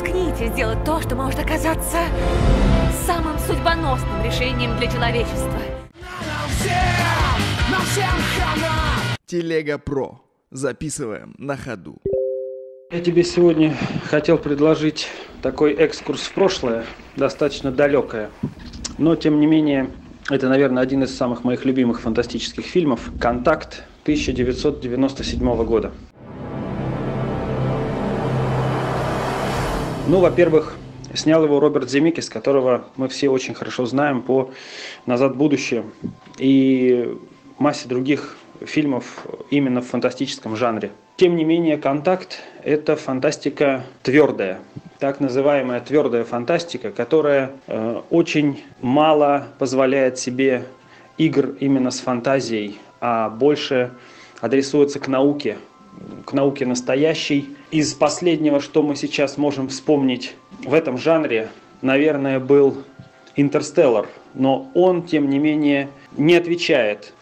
Рискните сделать то, что может оказаться самым судьбоносным решением для человечества. Телега Про. Записываем на ходу. Я тебе сегодня хотел предложить такой экскурс в прошлое, достаточно далекое. Но, тем не менее, это, наверное, один из самых моих любимых фантастических фильмов «Контакт» 1997 года. Ну, во-первых, снял его Роберт Земекис, которого мы все очень хорошо знаем по «Назад в будущее» и массе других фильмов именно в фантастическом жанре. Тем не менее, «Контакт» – это фантастика твердая, так называемая твердая фантастика, которая э, очень мало позволяет себе игр именно с фантазией, а больше адресуется к науке, к науке настоящей. Из последнего, что мы сейчас можем вспомнить в этом жанре, наверное, был «Интерстеллар», но он, тем не менее, не отвечает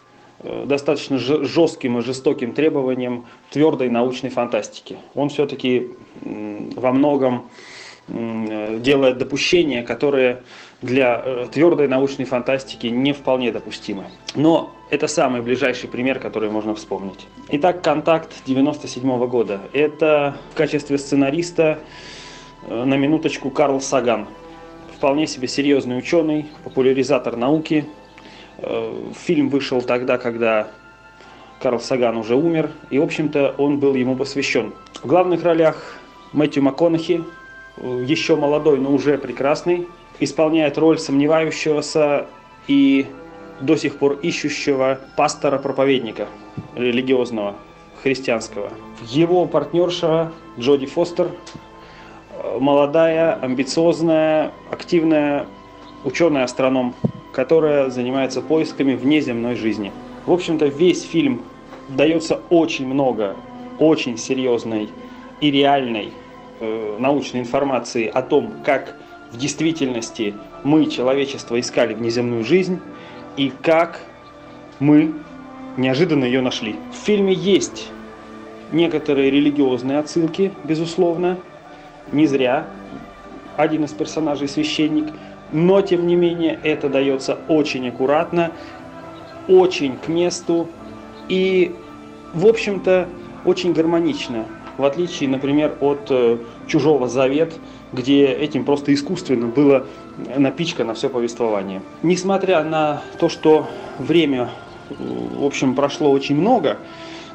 Э, достаточно жестким и жестоким требованиям твердой научной фантастики. Он все-таки во многом делает допущения, которые для э, твердой научной фантастики не вполне допустимы. Но это самый ближайший пример, который можно вспомнить. Итак, «Контакт» 97 года. Это в качестве сценариста э, на минуточку Карл Саган. Вполне себе серьезный ученый, популяризатор науки, Э, фильм вышел тогда, когда Карл Саган уже умер, и, в общем-то, он был ему посвящен. В главных ролях Мэтью МакКонахи, э, еще молодой, но уже прекрасный, исполняет роль сомневающегося и до сих пор ищущего пастора-проповедника религиозного, христианского. Его партнерша Джоди Фостер, э, молодая, амбициозная, активная ученый-астроном, которая занимается поисками внеземной жизни. В общем-то, весь фильм дается очень много очень серьезной и реальной э, научной информации о том, как в действительности мы, человечество, искали внеземную жизнь и как мы неожиданно ее нашли. В фильме есть некоторые религиозные отсылки, безусловно, не зря. Один из персонажей священник – но тем не менее это дается очень аккуратно, очень к месту и, в общем-то, очень гармонично, в отличие, например, от э, «Чужого завет», где этим просто искусственно было напичкано все повествование. Несмотря на то, что время, в общем, прошло очень много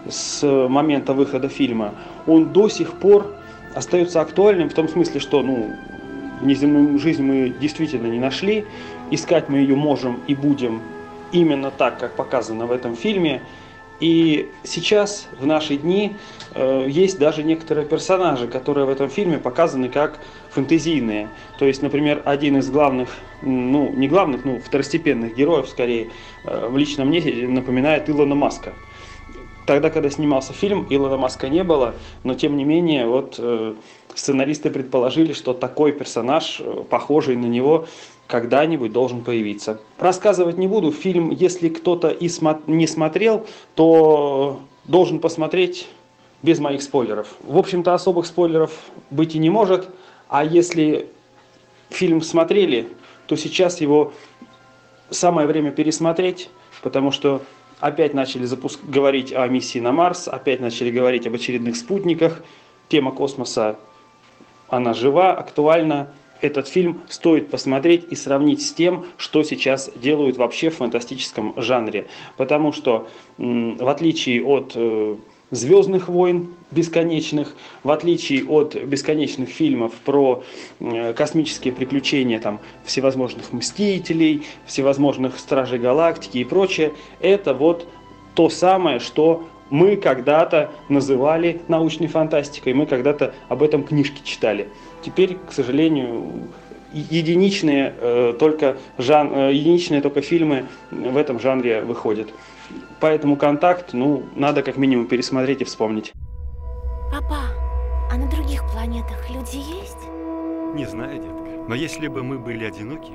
с момента выхода фильма, он до сих пор остается актуальным в том смысле, что ну, Внеземную жизнь мы действительно не нашли. Искать мы ее можем и будем именно так, как показано в этом фильме. И сейчас, в наши дни, э, есть даже некоторые персонажи, которые в этом фильме показаны как фэнтезийные. То есть, например, один из главных, ну, не главных, ну, второстепенных героев, скорее, э, в личном мне напоминает Илона Маска. Тогда, когда снимался фильм, Илона Маска не было, но тем не менее, вот э, сценаристы предположили, что такой персонаж, похожий на него, когда-нибудь должен появиться. Рассказывать не буду. Фильм, если кто-то и не смотрел, то должен посмотреть без моих спойлеров. В общем-то, особых спойлеров быть и не может. А если фильм смотрели, то сейчас его самое время пересмотреть, потому что опять начали запуск... говорить о миссии на Марс, опять начали говорить об очередных спутниках. Тема космоса она жива, актуальна. Этот фильм стоит посмотреть и сравнить с тем, что сейчас делают вообще в фантастическом жанре. Потому что, в отличие от э, Звездных войн бесконечных, в отличие от бесконечных фильмов про э, космические приключения там, всевозможных мстителей, всевозможных стражей галактики и прочее, это вот то самое, что мы когда-то называли научной фантастикой, мы когда-то об этом книжки читали. Теперь, к сожалению, единичные э, только жан, э, единичные только фильмы в этом жанре выходят. Поэтому контакт, ну, надо как минимум пересмотреть и вспомнить. Папа, а на других планетах люди есть? Не знаю, детка. Но если бы мы были одиноки,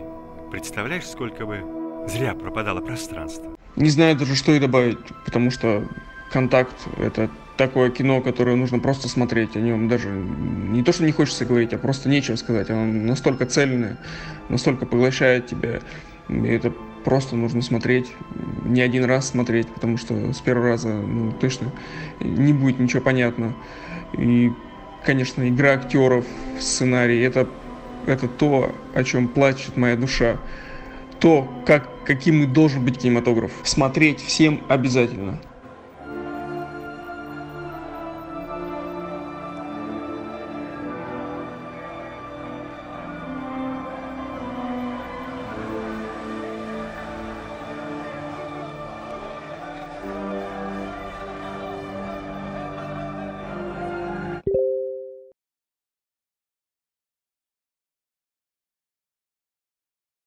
представляешь, сколько бы зря пропадало пространство? Не знаю даже, что и добавить, потому что контакт – это такое кино, которое нужно просто смотреть. О нем даже не то, что не хочется говорить, а просто нечего сказать. Оно настолько цельное, настолько поглощает тебя. И это просто нужно смотреть, не один раз смотреть, потому что с первого раза ну, точно не будет ничего понятно. И, конечно, игра актеров, сценарий, это, это то, о чем плачет моя душа. То, как, каким и должен быть кинематограф. Смотреть всем обязательно. Bye.